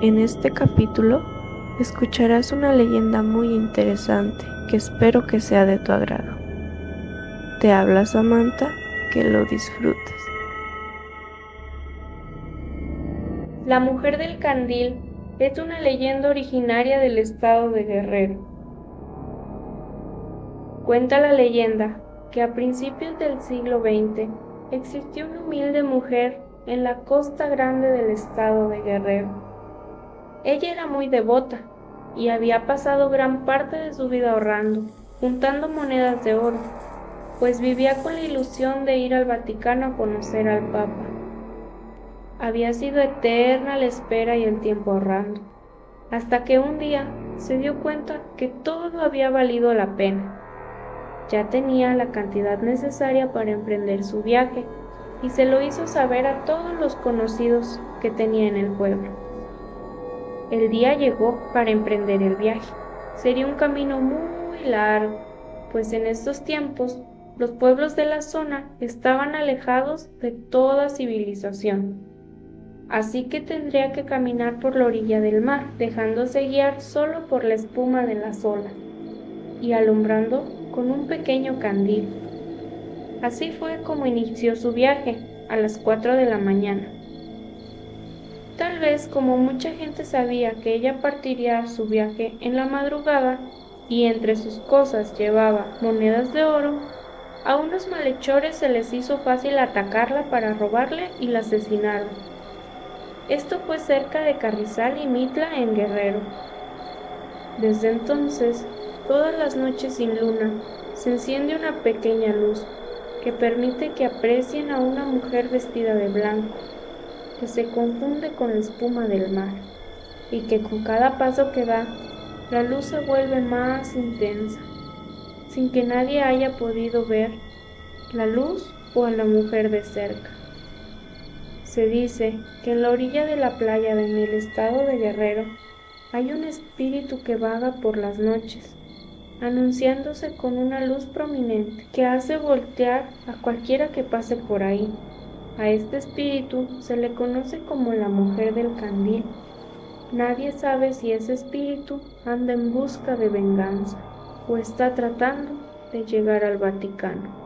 En este capítulo escucharás una leyenda muy interesante que espero que sea de tu agrado. Te habla Samantha, que lo disfrutes. La mujer del candil es una leyenda originaria del estado de Guerrero. Cuenta la leyenda que a principios del siglo XX existió una humilde mujer en la costa grande del estado de Guerrero. Ella era muy devota y había pasado gran parte de su vida ahorrando, juntando monedas de oro, pues vivía con la ilusión de ir al Vaticano a conocer al Papa. Había sido eterna la espera y el tiempo ahorrando, hasta que un día se dio cuenta que todo había valido la pena ya tenía la cantidad necesaria para emprender su viaje y se lo hizo saber a todos los conocidos que tenía en el pueblo. El día llegó para emprender el viaje. Sería un camino muy largo, pues en estos tiempos los pueblos de la zona estaban alejados de toda civilización. Así que tendría que caminar por la orilla del mar, dejándose guiar solo por la espuma de las olas y alumbrando con un pequeño candil. Así fue como inició su viaje, a las 4 de la mañana. Tal vez como mucha gente sabía que ella partiría a su viaje en la madrugada y entre sus cosas llevaba monedas de oro, a unos malhechores se les hizo fácil atacarla para robarle y la asesinaron. Esto fue cerca de Carrizal y Mitla en Guerrero. Desde entonces, Todas las noches sin luna se enciende una pequeña luz que permite que aprecien a una mujer vestida de blanco, que se confunde con la espuma del mar y que con cada paso que da, la luz se vuelve más intensa, sin que nadie haya podido ver la luz o a la mujer de cerca. Se dice que en la orilla de la playa en el estado de Guerrero hay un espíritu que vaga por las noches anunciándose con una luz prominente que hace voltear a cualquiera que pase por ahí. A este espíritu se le conoce como la mujer del candil. Nadie sabe si ese espíritu anda en busca de venganza o está tratando de llegar al Vaticano.